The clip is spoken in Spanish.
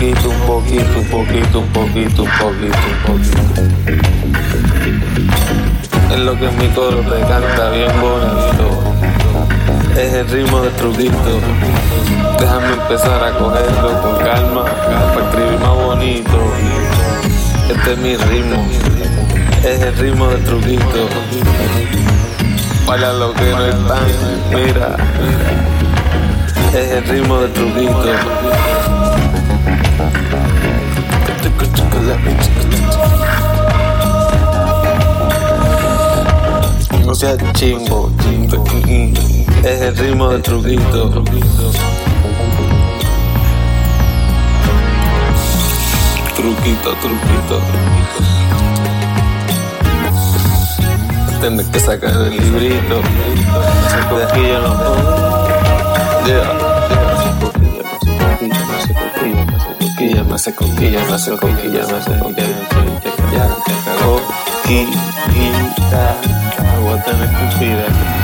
poquito, un poquito, un poquito, un poquito, un poquito, un poquito. Es lo que mi coro te canta bien bonito. Es el ritmo de truquito. Déjame empezar a cogerlo con calma para escribir más bonito. Este es mi ritmo. Es el ritmo de truquito. Para lo que no están, mira. Es el ritmo de truquito. No seas chimbo, es el ritmo de truquito. Truquito, truquito. Tienes que sacar el librito. Se coquilla en los Yeah. Me hace coquilla, hace coquilla, hace coquilla, hace coquilla, ya, coquilla, voy a tener que